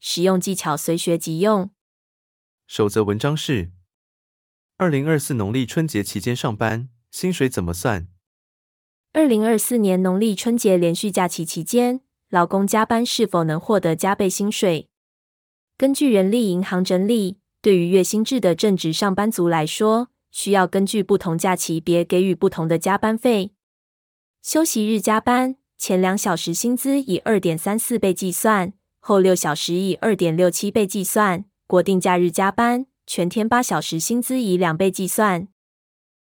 实用技巧随学即用。首则文章是：二零二四农历春节期间上班，薪水怎么算？二零二四年农历春节连续假期期间，老公加班是否能获得加倍薪水？根据人力银行整理，对于月薪制的正职上班族来说，需要根据不同假期别给予不同的加班费。休息日加班，前两小时薪资以二点三四倍计算。后六小时以二点六七倍计算，国定假日加班，全天八小时薪资以两倍计算。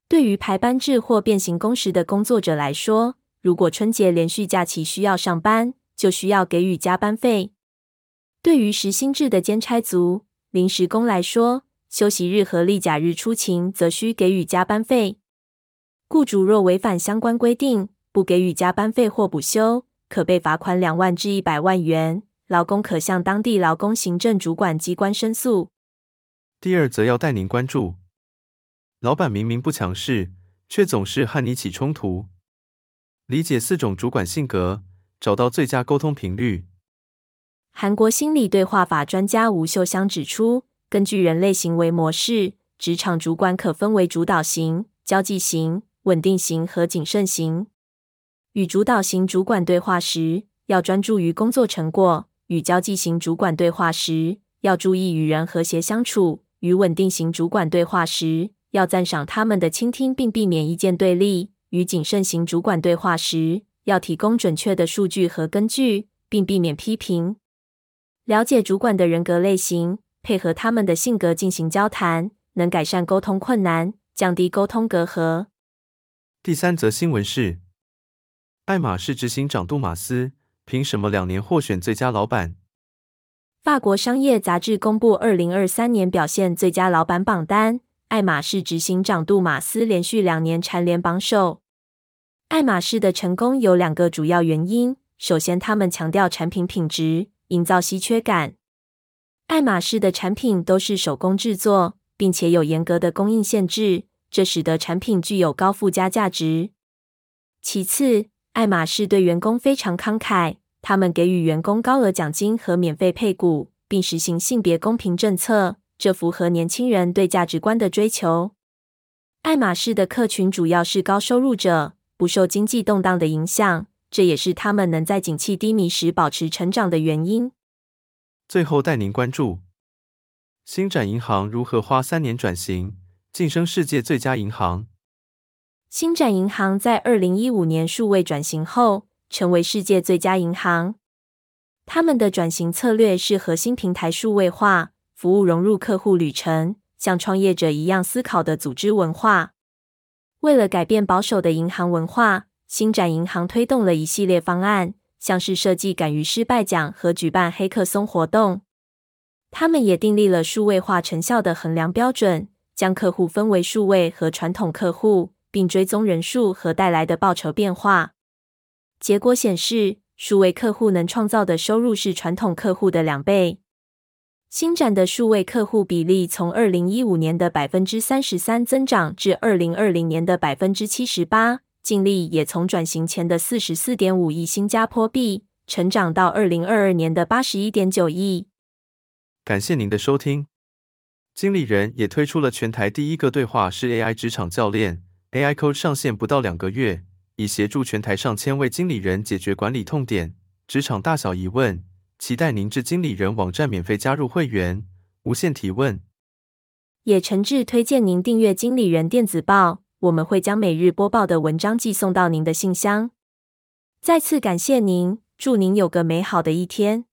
对于排班制或变形工时的工作者来说，如果春节连续假期需要上班，就需要给予加班费。对于时薪制的兼差族、临时工来说，休息日和例假日出勤则需给予加班费。雇主若违反相关规定，不给予加班费或补休，可被罚款两万至一百万元。劳工可向当地劳工行政主管机关申诉。第二则要带您关注：老板明明不强势，却总是和你起冲突。理解四种主管性格，找到最佳沟通频率。韩国心理对话法专家吴秀香指出，根据人类行为模式，职场主管可分为主导型、交际型、稳定型和谨慎型。与主导型主管对话时，要专注于工作成果。与交际型主管对话时，要注意与人和谐相处；与稳定型主管对话时，要赞赏他们的倾听，并避免意见对立；与谨慎型主管对话时，要提供准确的数据和根据，并避免批评。了解主管的人格类型，配合他们的性格进行交谈，能改善沟通困难，降低沟通隔阂。第三则新闻是：爱马仕执行长杜马斯。凭什么两年获选最佳老板？法国商业杂志公布二零二三年表现最佳老板榜单，爱马仕执行长杜马斯连续两年蝉联榜首。爱马仕的成功有两个主要原因：首先，他们强调产品品质，营造稀缺感。爱马仕的产品都是手工制作，并且有严格的供应限制，这使得产品具有高附加价值。其次，爱马仕对员工非常慷慨，他们给予员工高额奖金和免费配股，并实行性别公平政策，这符合年轻人对价值观的追求。爱马仕的客群主要是高收入者，不受经济动荡的影响，这也是他们能在景气低迷时保持成长的原因。最后带您关注：星展银行如何花三年转型，晋升世界最佳银行。星展银行在二零一五年数位转型后，成为世界最佳银行。他们的转型策略是核心平台数位化，服务融入客户旅程，像创业者一样思考的组织文化。为了改变保守的银行文化，星展银行推动了一系列方案，像是设计敢于失败奖和举办黑客松活动。他们也订立了数位化成效的衡量标准，将客户分为数位和传统客户。并追踪人数和带来的报酬变化。结果显示，数位客户能创造的收入是传统客户的两倍。新展的数位客户比例从二零一五年的百分之三十三增长至二零二零年的百分之七十八，净利也从转型前的四十四点五亿新加坡币成长到二零二二年的八十一点九亿。感谢您的收听。经理人也推出了全台第一个对话式 AI 职场教练。AI Code 上线不到两个月，已协助全台上千位经理人解决管理痛点、职场大小疑问。期待您至经理人网站免费加入会员，无限提问。也诚挚推荐您订阅经理人电子报，我们会将每日播报的文章寄送到您的信箱。再次感谢您，祝您有个美好的一天。